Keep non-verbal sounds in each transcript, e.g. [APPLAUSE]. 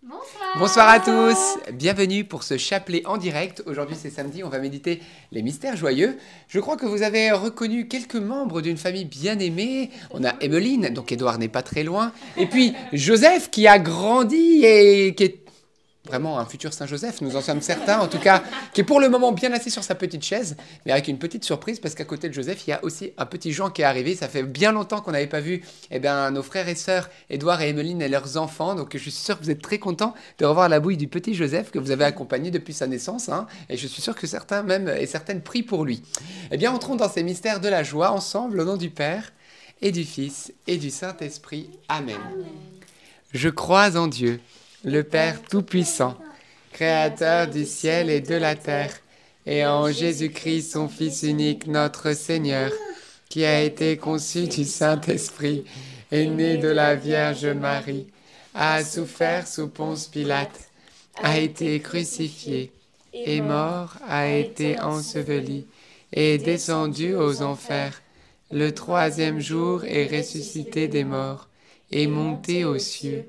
Bonsoir. Bonsoir à tous. Bienvenue pour ce chapelet en direct. Aujourd'hui c'est samedi, on va méditer les mystères joyeux. Je crois que vous avez reconnu quelques membres d'une famille bien aimée. On a Emmeline, donc Edouard n'est pas très loin. Et puis Joseph qui a grandi et qui est vraiment un futur Saint-Joseph, nous en sommes certains, en tout cas, qui est pour le moment bien assis sur sa petite chaise, mais avec une petite surprise, parce qu'à côté de Joseph, il y a aussi un petit Jean qui est arrivé. Ça fait bien longtemps qu'on n'avait pas vu eh bien, nos frères et sœurs, Édouard et Emmeline et leurs enfants, donc je suis sûr que vous êtes très contents de revoir la bouille du petit Joseph que vous avez accompagné depuis sa naissance, hein, et je suis sûr que certains même et certaines prient pour lui. Eh bien, entrons dans ces mystères de la joie ensemble, au nom du Père, et du Fils, et du Saint-Esprit. Amen. Je crois en Dieu le Père Tout-Puissant, Créateur du ciel et de la terre, et en Jésus-Christ, son Fils unique, notre Seigneur, qui a été conçu du Saint-Esprit, est né de la Vierge Marie, a souffert sous Ponce Pilate, a été crucifié, est mort, a été enseveli, est descendu aux enfers. Le troisième jour est ressuscité des morts, est monté aux cieux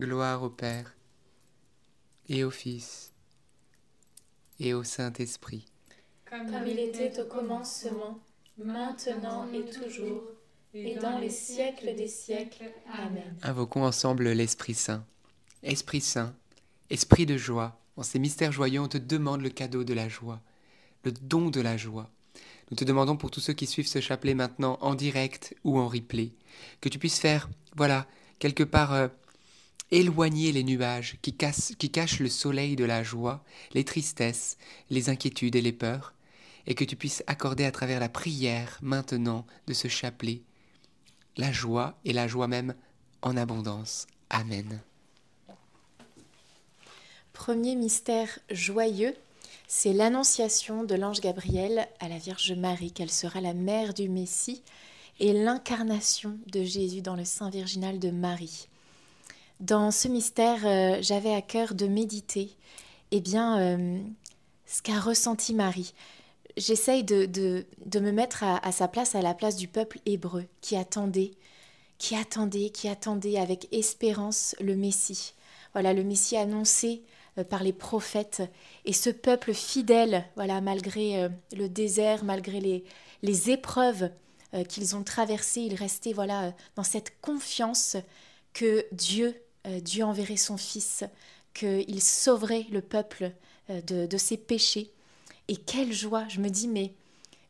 Gloire au Père, et au Fils, et au Saint-Esprit. Comme il était au commencement, maintenant et toujours, et dans les siècles des siècles. Amen. Invoquons ensemble l'Esprit Saint. Esprit Saint, Esprit de joie, en ces mystères joyeux, on te demande le cadeau de la joie, le don de la joie. Nous te demandons pour tous ceux qui suivent ce chapelet maintenant en direct ou en replay, que tu puisses faire, voilà, quelque part euh, éloigner les nuages qui, qui cachent le soleil de la joie, les tristesses, les inquiétudes et les peurs, et que tu puisses accorder à travers la prière maintenant de ce chapelet la joie et la joie même en abondance. Amen. Premier mystère joyeux, c'est l'annonciation de l'ange Gabriel à la Vierge Marie, qu'elle sera la mère du Messie, et l'incarnation de Jésus dans le sein virginal de Marie. Dans ce mystère, euh, j'avais à cœur de méditer eh bien, euh, ce qu'a ressenti Marie. J'essaye de, de, me mettre à, sa place, à la place du peuple hébreu qui attendait, qui attendait, qui attendait avec espérance le Messie. Voilà, le Messie annoncé euh, par les prophètes. Et ce peuple fidèle, voilà, malgré le désert, malgré les, les épreuves qu'ils ont traversées, ils restaient voilà, dans cette confiance que Dieu, Dieu enverrait son Fils, qu'il sauverait le peuple de, de, ses péchés. Et quelle joie, je me dis, mais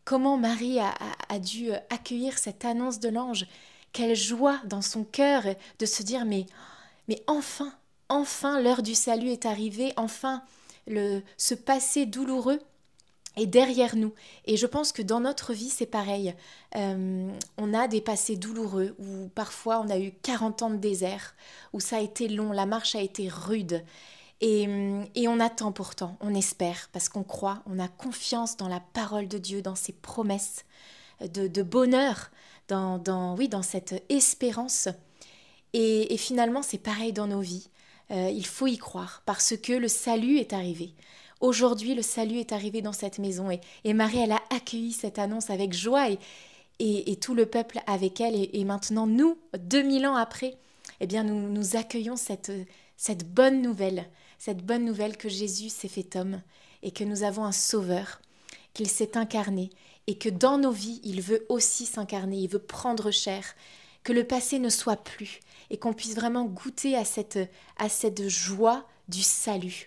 comment Marie a, a dû accueillir cette annonce de l'ange? Quelle joie dans son cœur de se dire, mais, mais enfin, enfin l'heure du salut est arrivée, enfin le, ce passé douloureux est derrière nous. Et je pense que dans notre vie, c'est pareil. Euh, on a des passés douloureux où parfois on a eu 40 ans de désert, où ça a été long, la marche a été rude. Et, on attend pourtant, on espère, parce qu'on croit, on a confiance dans la parole de Dieu, dans ses promesses de, bonheur, dans, oui, dans cette espérance. Et, finalement, c'est pareil dans nos vies. Euh, il faut y croire, parce que le salut est arrivé. Aujourd'hui, le salut est arrivé dans cette maison et, Marie, elle a accueilli cette annonce avec joie et, tout le peuple avec elle. Et, maintenant, nous, 2000 ans après, eh bien, nous, nous accueillons cette, cette bonne nouvelle, cette bonne nouvelle que Jésus s'est fait homme et que nous avons un sauveur, qu'il s'est incarné et que dans nos vies, il veut aussi s'incarner, il veut prendre chair, que le passé ne soit plus et qu'on puisse vraiment goûter à cette, à cette joie du salut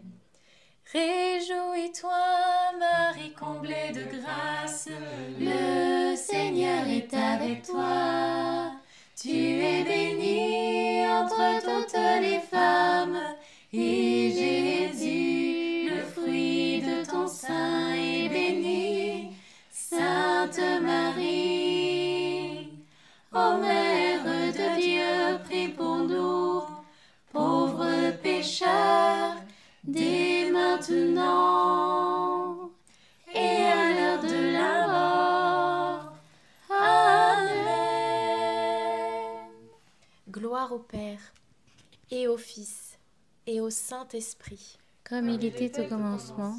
Réjouis-toi, Marie comblée de grâce, le Seigneur est avec toi. Tu es bénie entre toutes les femmes, et Jésus, le fruit de ton sein, est béni. Sainte Marie, ô Mère de Dieu, prie pour nous, pauvres pécheurs Gloire au Père et au Fils et au Saint-Esprit. Comme il était au commencement,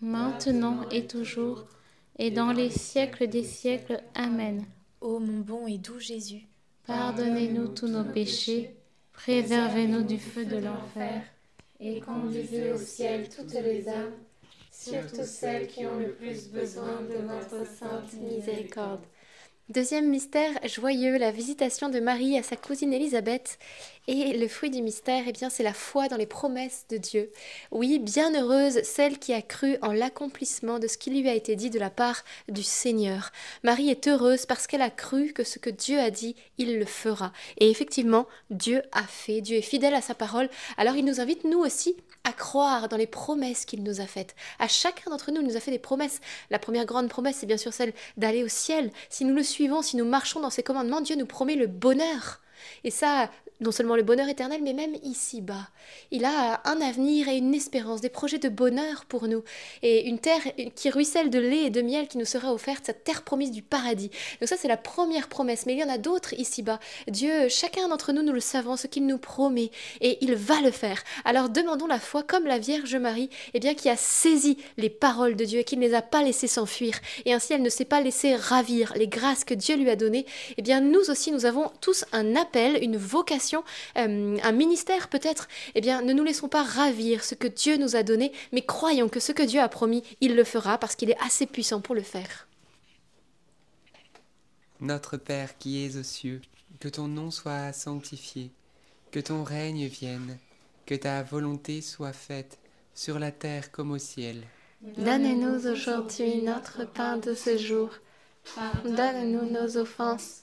maintenant et toujours, et dans les siècles des siècles. Amen. Ô mon bon et doux Jésus, pardonnez-nous tous nos péchés, préservez-nous du feu de l'enfer et conduisez au ciel toutes les âmes, surtout celles qui ont le plus besoin de votre sainte miséricorde. Deuxième mystère joyeux, la visitation de Marie à sa cousine Élisabeth. Et le fruit du mystère, eh bien, c'est la foi dans les promesses de Dieu. Oui, bienheureuse celle qui a cru en l'accomplissement de ce qui lui a été dit de la part du Seigneur. Marie est heureuse parce qu'elle a cru que ce que Dieu a dit, il le fera. Et effectivement, Dieu a fait, Dieu est fidèle à sa parole. Alors il nous invite, nous aussi, à croire dans les promesses qu'il nous a faites. À chacun d'entre nous, il nous a fait des promesses. La première grande promesse, c'est bien sûr celle d'aller au ciel. Si nous le suivons, si nous marchons dans ses commandements, Dieu nous promet le bonheur. Et ça, non seulement le bonheur éternel, mais même ici-bas. Il a un avenir et une espérance, des projets de bonheur pour nous, et une terre qui ruisselle de lait et de miel qui nous sera offerte, cette terre promise du paradis. Donc ça, c'est la première promesse, mais il y en a d'autres ici-bas. Dieu, chacun d'entre nous, nous le savons, ce qu'il nous promet, et il va le faire. Alors demandons la foi comme la Vierge Marie, eh bien, qui a saisi les paroles de Dieu et qui ne les a pas laissées s'enfuir, et ainsi elle ne s'est pas laissée ravir les grâces que Dieu lui a données. Eh bien, nous aussi, nous avons tous un une vocation euh, un ministère peut-être, eh bien, ne nous laissons pas ravir ce que Dieu nous a donné, mais croyons que ce que Dieu a promis, il le fera parce qu'il est assez puissant pour le faire. Notre Père qui es aux cieux, que ton nom soit sanctifié, que ton règne vienne, que ta volonté soit faite sur la terre comme au ciel. Donne-nous aujourd'hui notre pain de ce jour. Donne-nous nos offenses,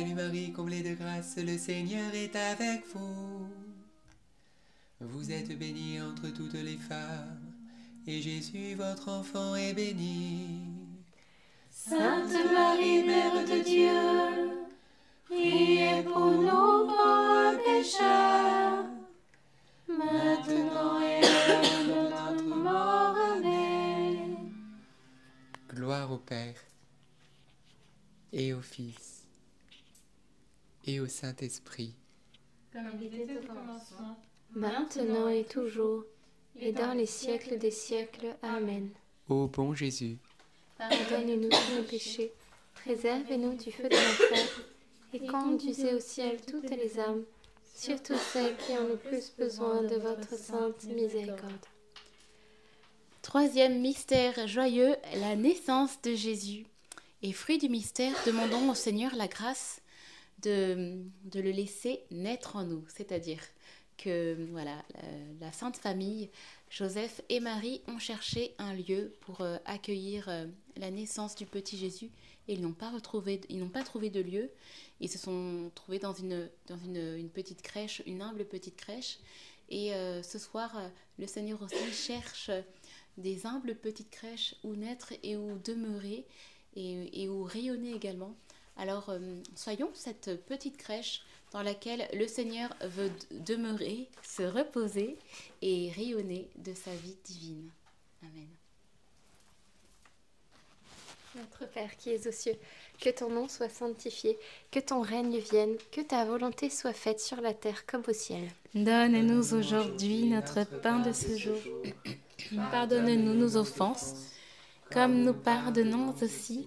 Salue Marie, comblée de grâce, le Seigneur est avec vous. Vous êtes bénie entre toutes les femmes, et Jésus, votre enfant, est béni. Sainte Marie, Mère de Dieu, priez pour nous pauvres pécheurs, maintenant et à l'heure de notre mort. Amen. Gloire au Père, et au Fils, et au Saint-Esprit. Comme il était au commencement, maintenant et toujours, et dans les siècles des siècles. Amen. Ô bon Jésus, Pardonne-nous tous nos péchés, préservez-nous du feu de l'enfer, et conduisez au ciel toutes les âmes, surtout celles qui ont le plus besoin de votre sainte miséricorde. Troisième mystère joyeux, la naissance de Jésus. Et fruit du mystère, demandons au Seigneur la grâce de, le laisser naître en nous. C'est-à-dire que voilà, la, Sainte Famille, Joseph et Marie ont cherché un lieu pour euh, accueillir euh, la naissance du petit Jésus et ils n'ont pas pas trouvé de lieu. Ils se sont trouvés dans une, dans une, une petite crèche, une humble petite crèche. Et euh, ce soir, le Seigneur aussi cherche des humbles petites crèches où naître et où demeurer et, et où rayonner également. Alors euh, soyons cette petite crèche dans laquelle le Seigneur veut demeurer, se reposer et rayonner de sa vie divine. Amen. Notre Père qui es aux cieux, que ton nom soit sanctifié, que ton règne vienne, que ta volonté soit faite sur la terre comme au ciel. Donne-nous aujourd'hui notre pain de ce jour. Pardonne-nous nos offenses, comme nous pardonnons aussi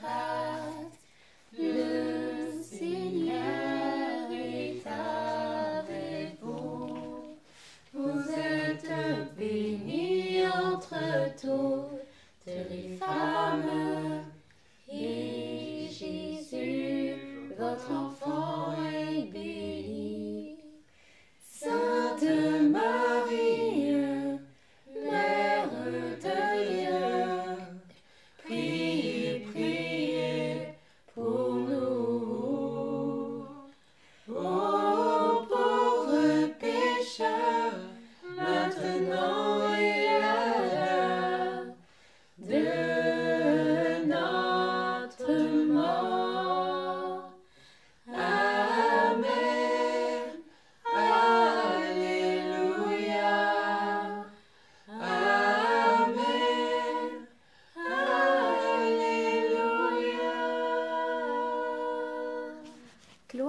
Entre toutes les.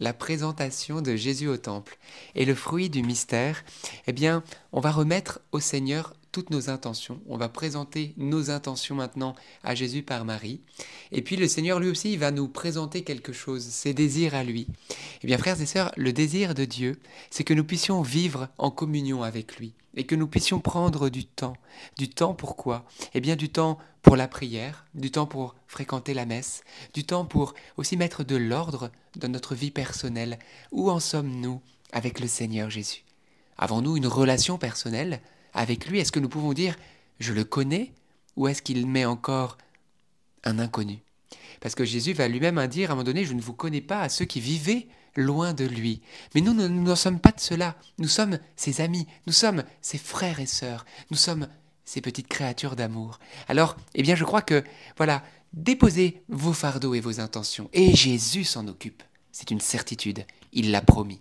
la présentation de Jésus au temple. Et le fruit du mystère, eh bien, on va remettre au Seigneur toutes nos intentions. On va présenter nos intentions maintenant à Jésus par Marie. Et puis le Seigneur lui aussi va nous présenter quelque chose, ses désirs à lui. Eh bien, frères et sœurs, le désir de Dieu, c'est que nous puissions vivre en communion avec lui et que nous puissions prendre du temps. Du temps pourquoi Eh bien, du temps pour la prière, du temps pour fréquenter la messe, du temps pour aussi mettre de l'ordre dans notre vie personnelle. Où en sommes-nous avec le Seigneur Jésus? Avons-nous une relation personnelle avec lui Est-ce que nous pouvons dire je le connais ou est-ce qu'il met encore un inconnu? Parce que Jésus va lui-même dire à un moment donné je ne vous connais pas à ceux qui vivaient loin de lui. Mais nous, nous n'en sommes pas de cela. Nous sommes ses amis, nous sommes ses frères et sœurs, nous sommes ces petites créatures d'amour. Alors, eh bien, je crois que, voilà, déposez vos fardeaux et vos intentions, et Jésus s'en occupe. C'est une certitude, il l'a promis.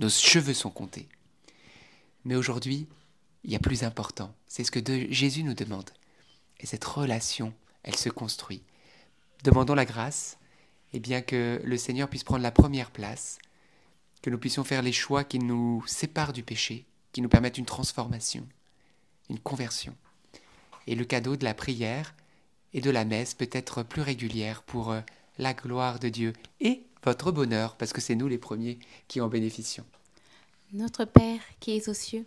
Nos cheveux sont comptés. Mais aujourd'hui, il y a plus important, c'est ce que Jésus nous demande. Et cette relation, elle se construit. Demandons la grâce, et bien que le Seigneur puisse prendre la première place, que nous puissions faire les choix qui nous séparent du péché, qui nous permettent une transformation, une conversion. Et le cadeau de la prière et de la messe peut être plus régulière pour euh, la gloire de Dieu et votre bonheur, parce que c'est nous les premiers qui en bénéficions. Notre Père qui es aux cieux,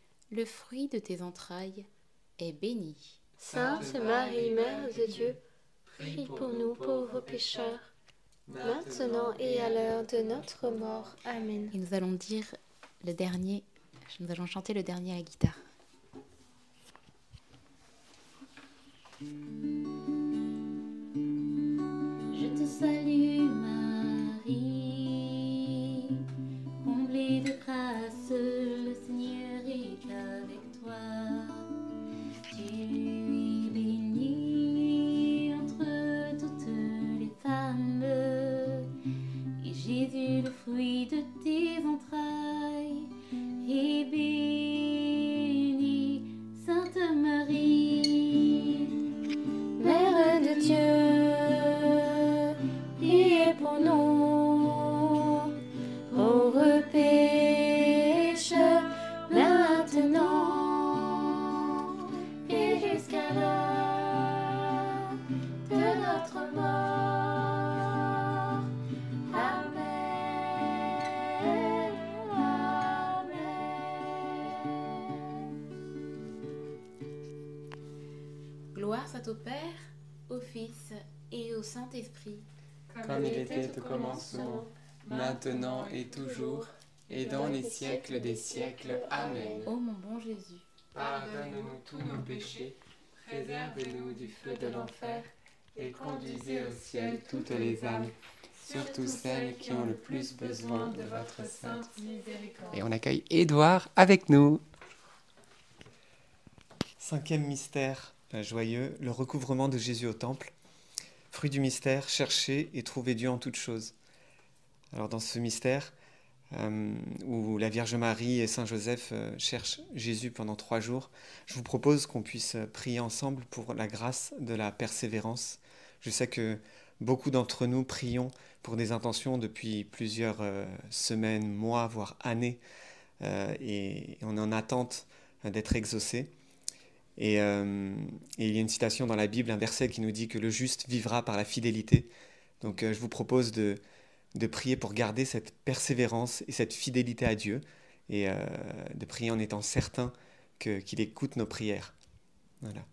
le fruit de tes entrailles, est béni. Sainte Marie, Mère de Dieu, prie pour nous pauvres pécheurs, maintenant et à l'heure de notre mort. Amen. Et nous allons dire le dernier, nous allons chanter le dernier à la guitare. Je te salue commencement, maintenant et toujours, et dans les siècles des siècles. Amen. Ô mon bon Jésus, Pardonne-nous tous nos péchés, préservez-nous du feu de l'enfer, et conduisez au ciel toutes les âmes, surtout celles qui ont le plus besoin de votre sainte miséricorde. Et on accueille Édouard avec nous. Cinquième mystère euh, joyeux, le recouvrement de Jésus au temple. Fruit du mystère, chercher et trouver Dieu en toutes choses. Alors dans ce mystère, euh, où la Vierge Marie et Saint Joseph euh, cherchent Jésus pendant trois jours, je vous propose qu'on puisse euh, prier ensemble pour la grâce de la persévérance. Je sais que beaucoup d'entre nous prions pour des intentions depuis plusieurs semaines, mois, voire années, et on est en attente d'être exaucés. Et, euh, et il y a une citation dans la Bible, un verset qui nous dit que le juste vivra par la fidélité. Donc euh, je vous propose de, prier pour garder cette persévérance et cette fidélité à Dieu et euh, de prier en étant certain qu'il écoute nos prières. Voilà.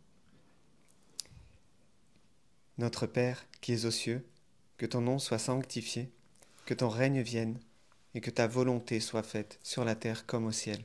Notre Père qui es aux cieux, que ton nom soit sanctifié, que ton règne vienne et que ta volonté soit faite sur la terre comme au ciel.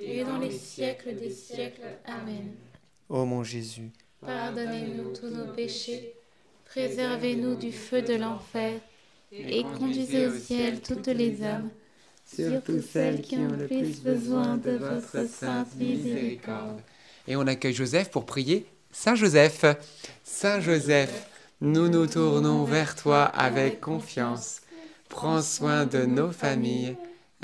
et dans les siècles des siècles. Amen. Ô mon Jésus, Pardonnez-nous tous nos péchés, préservez-nous du feu de l'enfer, et conduisez au ciel toutes les âmes, surtout celles qui ont le plus besoin de votre sainte miséricorde. Et on accueille Joseph pour prier Saint Joseph. Saint Joseph, nous nous tournons vers toi avec confiance. Prends soin de nos familles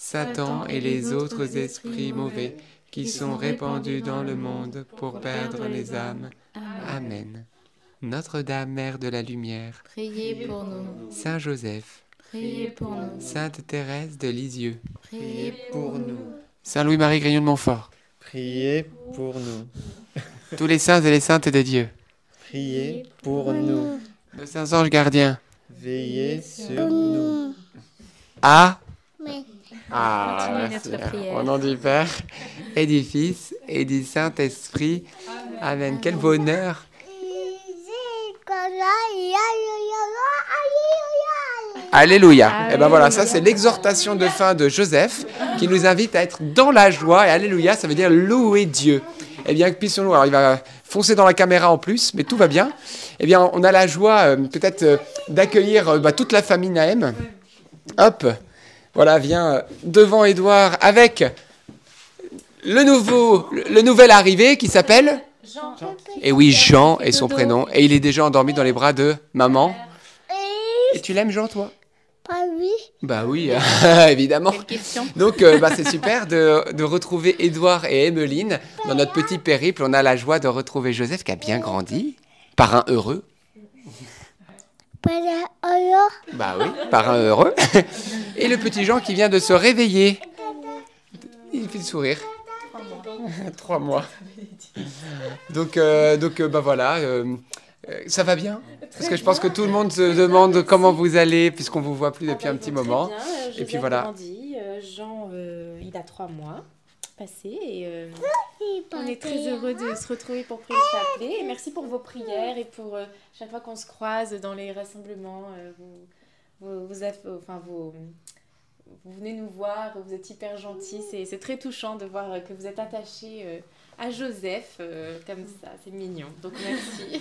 Satan et les autres esprits mauvais qui sont répandus dans le monde pour perdre les âmes. Amen. Notre-Dame, Mère de la Lumière, Priez pour nous, Saint Joseph, priez pour nous, Sainte Thérèse de Lisieux, priez pour nous. Saint Louis-Marie Grignon de Montfort, Priez pour nous. tous les saints et les saintes de Dieu, Priez pour nous. nos saints anges gardiens. Veillez sur nous. Ah Oui. Ah, merci. notre prière. Au nom du Père et du Fils et du Saint-Esprit. Amen. Quel bonheur. Alléluia. Et ben voilà, ça c'est l'exhortation de fin de Joseph qui nous invite à être dans la joie. Et Alléluia, ça veut dire louer Dieu. Eh bien, puissions-nous. Alors, il va foncer dans la caméra en plus, mais tout va bien. Eh bien, on a la joie euh, peut-être euh, d'accueillir euh, bah, toute la famille Naëm. Hop, voilà, viens euh, devant Édouard avec le nouveau, le, le nouvel arrivé qui s'appelle Et oui, Jean est son prénom. Et il est déjà endormi dans les bras de maman. Et tu l'aimes, Jean, toi? Pas lui. Bah oui, [LAUGHS] évidemment. Donc, euh, bah, c'est super de, de retrouver Édouard et Emmeline dans notre petit périple. On a la joie de retrouver Joseph qui a bien grandi, parrain heureux. Pas la alors. Bah oui, parrain heureux. Et le petit Jean qui vient de se réveiller. Il fait le sourire. Trois mois. Donc, euh, donc euh, bah voilà. euh, ça va bien Parce que je pense que tout le monde se demande comment vous allez, puisqu'on vous voit plus Ah depuis bah, un petit vont très moment. bien. Et puis voilà. grandit, Jean, euh, il a trois mois passés et euh, on est très heureux de se retrouver pour prier le chapelet. Et merci pour vos prières et pour euh, chaque fois qu'on se croise dans les rassemblements, euh, vous, vous, vous, enfin, vous, vous venez nous voir, vous êtes hyper gentils. C'est très touchant de voir que vous êtes attachés à Joseph euh, comme ça. C'est mignon. Donc merci.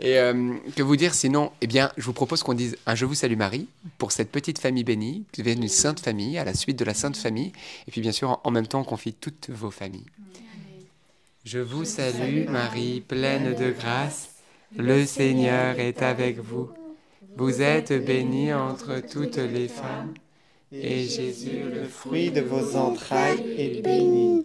Et euh, que vous dire sinon? Eh bien, je vous propose qu'on dise un Je vous salue Marie pour cette petite famille bénie, qui devient une sainte famille, à la suite de la sainte famille. Et puis bien sûr, en, en même temps, on confie toutes vos familles. Je vous salue Marie, pleine de grâce. Le Seigneur est avec vous. Vous êtes bénie entre toutes les femmes. Et Jésus, le fruit de vos entrailles, est béni.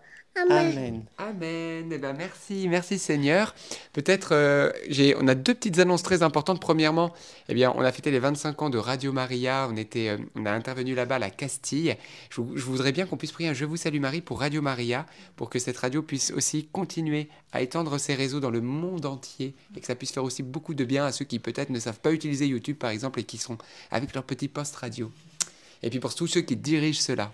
Amen. Amen. Eh ben merci, merci Seigneur. Peut-être, euh, j'ai, on a deux petites annonces très importantes. Premièrement, eh bien, on a fêté les 25 ans de Radio Maria. On était, euh, on a intervenu là-bas à la Castille. Je, je voudrais bien qu'on puisse prier un Je vous salue Marie pour Radio Maria, pour que cette radio puisse aussi continuer à étendre ses réseaux dans le monde entier et que ça puisse faire aussi beaucoup de bien à ceux qui peut-être ne savent pas utiliser YouTube par exemple et qui sont avec leur petit poste radio. Et puis pour tous ceux qui dirigent cela.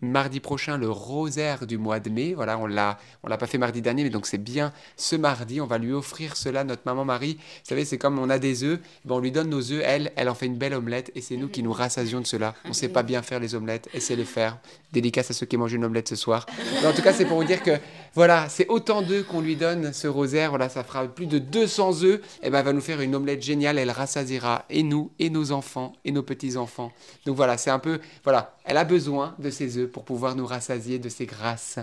mardi prochain le rosaire du mois de mai. Voilà, on l'a, on l'a pas fait mardi dernier, mais donc c'est bien ce mardi. On va lui offrir cela, notre maman Marie. Vous savez, c'est comme on a des œufs, ben, on lui donne nos œufs, elle, elle en fait une belle omelette, et c'est nous qui nous rassasions de cela. On sait pas bien faire les omelettes, essayez de les faire. Dédicace à ceux qui mangent une omelette ce soir. En tout cas, c'est pour vous dire que voilà, c'est autant d'œufs qu'on lui donne ce rosaire. Voilà, ça fera plus de 200 œufs. Et ben, elle va nous faire une omelette géniale. Elle rassasiera et nous, et nos enfants, et nos petits-enfants. Donc voilà, c'est un peu, voilà, elle a besoin de ces œufs pour pouvoir nous rassasier de ses grâces.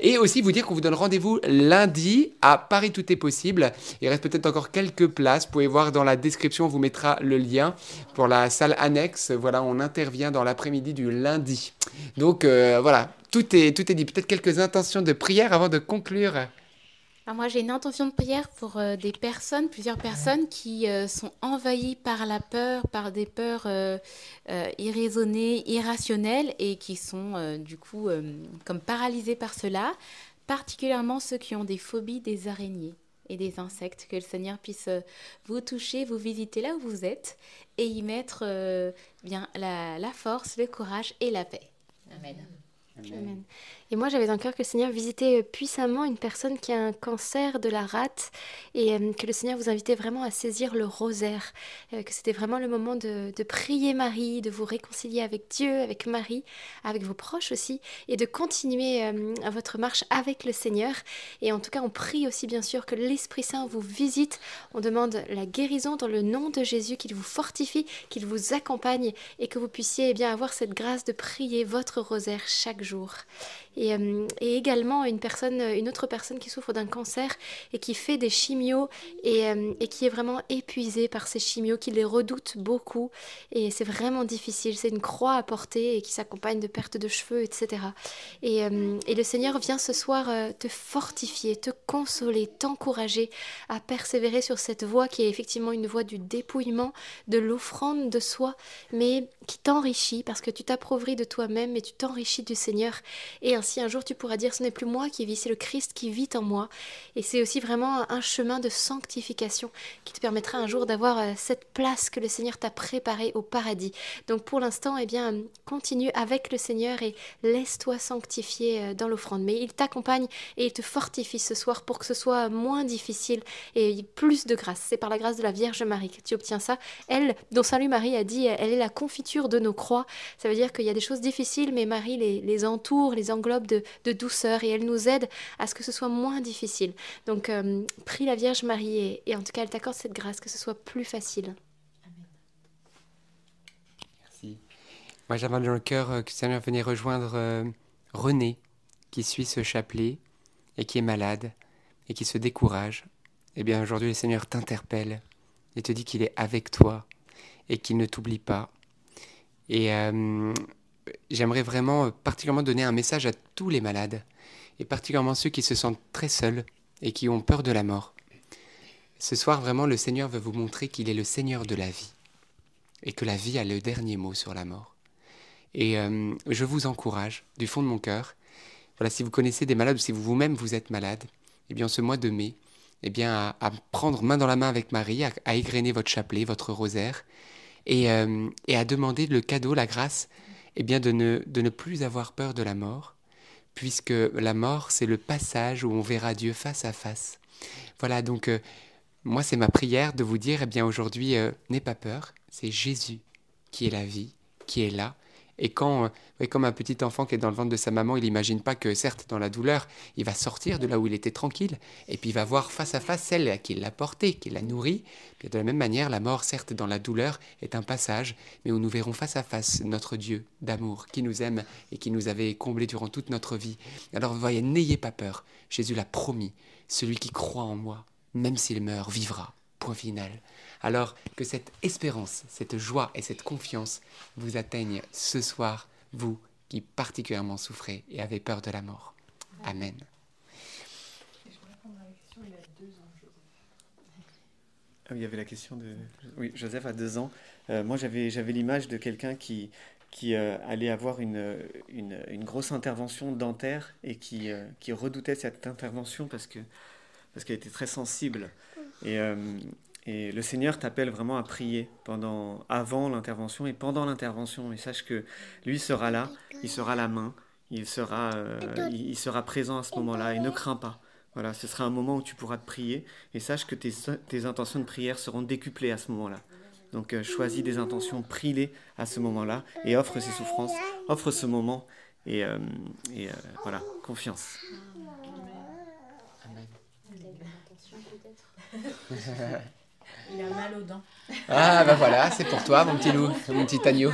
Et aussi vous dire qu'on vous donne rendez-vous lundi à Paris Tout est possible. Il reste peut-être encore quelques places. Vous pouvez voir dans la description, on vous mettra le lien pour la salle annexe. Voilà, on intervient dans l'après-midi du lundi. Donc euh, voilà, tout est, tout est dit. Peut-être quelques intentions de prière avant de conclure. Moi, j'ai une intention de prière pour euh, des personnes, plusieurs personnes qui euh, sont envahies par la peur, par des peurs irraisonnées, irrationnelles et qui sont du coup comme paralysées par cela, particulièrement ceux qui ont des phobies des araignées et des insectes, que le Seigneur puisse vous toucher, vous visiter là où vous êtes et y mettre bien la force, le courage et la paix. Amen. Amen. Et moi, j'avais dans le cœur que le Seigneur visitait euh, puissamment une personne qui a un cancer de la rate et euh, que le Seigneur vous invitait vraiment à saisir le rosaire, euh, que c'était vraiment le moment de, prier Marie, de vous réconcilier avec Dieu, avec Marie, avec vos proches aussi, et de continuer votre marche avec le Seigneur. Et en tout cas, on prie aussi bien sûr que l'Esprit Saint vous visite. On demande la guérison dans le nom de Jésus, qu'il vous fortifie, qu'il vous accompagne et que vous puissiez eh bien avoir cette grâce de prier votre rosaire chaque jour. Euh, et également une personne, une autre personne qui souffre d'un cancer et qui fait des chimios et, euh, et qui est vraiment épuisée par ces chimios, qui les redoute beaucoup et c'est vraiment difficile. C'est une croix à porter et qui s'accompagne de perte de cheveux, etc. Et, euh, et le Seigneur vient ce soir te fortifier, te consoler, t'encourager à persévérer sur cette voie qui est effectivement une voie du dépouillement, de l'offrande de soi, mais qui t'enrichit parce que tu t'appauvris de toi-même et tu t'enrichis du Seigneur. Un jour tu pourras dire ce n'est plus moi qui vis, c'est le Christ qui vit en moi. Et c'est aussi vraiment un chemin de sanctification qui te permettra un jour d'avoir euh, cette place que le Seigneur t'a préparée au paradis. Donc pour l'instant, eh bien, continue avec le Seigneur et laisse-toi sanctifier euh, dans l'offrande. Mais il t'accompagne et il te fortifie ce soir pour que ce soit moins difficile et plus de grâce. C'est par la grâce de la Vierge Marie que tu obtiens ça. Elle, dont Salut Marie a dit, elle est la confiture de nos croix. Ça veut dire qu'il y a des choses difficiles, mais Marie les entoure, les englobe de, douceur et elle nous aide à ce que ce soit moins difficile. Donc, euh, prie la Vierge Marie et, en tout cas, elle t'accorde cette grâce, que ce soit plus facile. Merci. Moi, j'avais dans le cœur que le Seigneur venait rejoindre René, qui suit ce chapelet et qui est malade et qui se décourage. Eh bien, aujourd'hui, le Seigneur t'interpelle et te dit qu'il est avec toi et qu'il ne t'oublie pas. Et j'aimerais vraiment particulièrement donner un message à tous les malades et particulièrement ceux qui se sentent très seuls et qui ont peur de la mort. Ce soir, vraiment, le Seigneur veut vous montrer qu'il est le Seigneur de la vie et que la vie a le dernier mot sur la mort. Et euh, je vous encourage, du fond de mon cœur, voilà, si vous connaissez des malades ou si vous-même vous êtes malade, eh bien, ce mois de mai, eh bien, à, prendre main dans la main avec Marie, à, égrener votre chapelet, votre rosaire, euh, et, à demander le cadeau, la grâce, eh bien, de ne, de ne plus avoir peur de la mort, puisque la mort, c'est le passage où on verra Dieu face à face. Voilà, donc euh, moi, c'est ma prière de vous dire, eh bien aujourd'hui, euh, n'aie pas peur, c'est Jésus qui est la vie, qui est là, et quand, euh, comme un petit enfant qui est dans le ventre de sa maman, il n'imagine pas que, certes, dans la douleur, il va sortir de là où il était tranquille, et puis il va voir face à face celle qui l'a porté, qui l'a nourri. De la même manière, la mort, certes, dans la douleur, est un passage, mais où nous verrons face à face notre Dieu d'amour, qui nous aime et qui nous avait comblés durant toute notre vie. Alors, voyez, n'ayez pas peur. Jésus l'a promis. Celui qui croit en moi, même s'il meurt, vivra. Point final. Alors que cette espérance, cette joie et cette confiance vous atteignent ce soir, vous qui particulièrement souffrez et avez peur de la mort. Amen. Ah il y avait la question de... Oui, Joseph a deux ans. Euh, moi, j'avais, j'avais l'image de quelqu'un qui, qui euh, allait avoir une, une, grosse intervention dentaire et qui, euh, qui redoutait cette intervention parce, que, parce qu'elle était très sensible. Et, et le Seigneur t'appelle vraiment à prier pendant, avant l'intervention et pendant l'intervention. Et sache que lui sera là, il sera la main, il sera, euh, il, sera présent à ce moment-là. Et ne crains pas. Voilà, ce sera un moment où tu pourras te prier. Et sache que tes, tes intentions de prière seront décuplées à ce moment-là. Donc euh, choisis des intentions, prie-les à ce moment-là et offre ces souffrances, offre ce moment et, euh, et voilà, confiance. Amen. [LAUGHS] Il a mal aux dents. Ah, ben voilà, c'est pour toi, mon petit loup, mon petit agneau.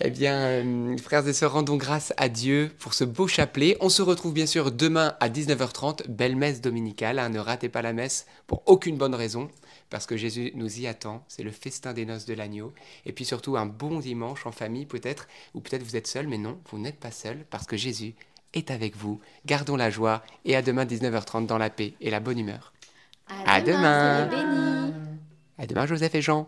Eh bien, euh, frères et sœurs, rendons grâce à Dieu pour ce beau chapelet. On se retrouve bien sûr demain à 19h30, belle messe dominicale. Hein. ne ratez pas la messe pour aucune bonne raison, parce que Jésus nous y attend. C'est le festin des noces de l'agneau. Et puis surtout, un bon dimanche en famille peut-être, ou peut-être vous êtes seul, mais non, vous n'êtes pas seul, parce que Jésus est avec vous. Gardons la joie et à demain 19h30 dans la paix et la bonne humeur. À, demain. demain. À demain, Joseph et Jean.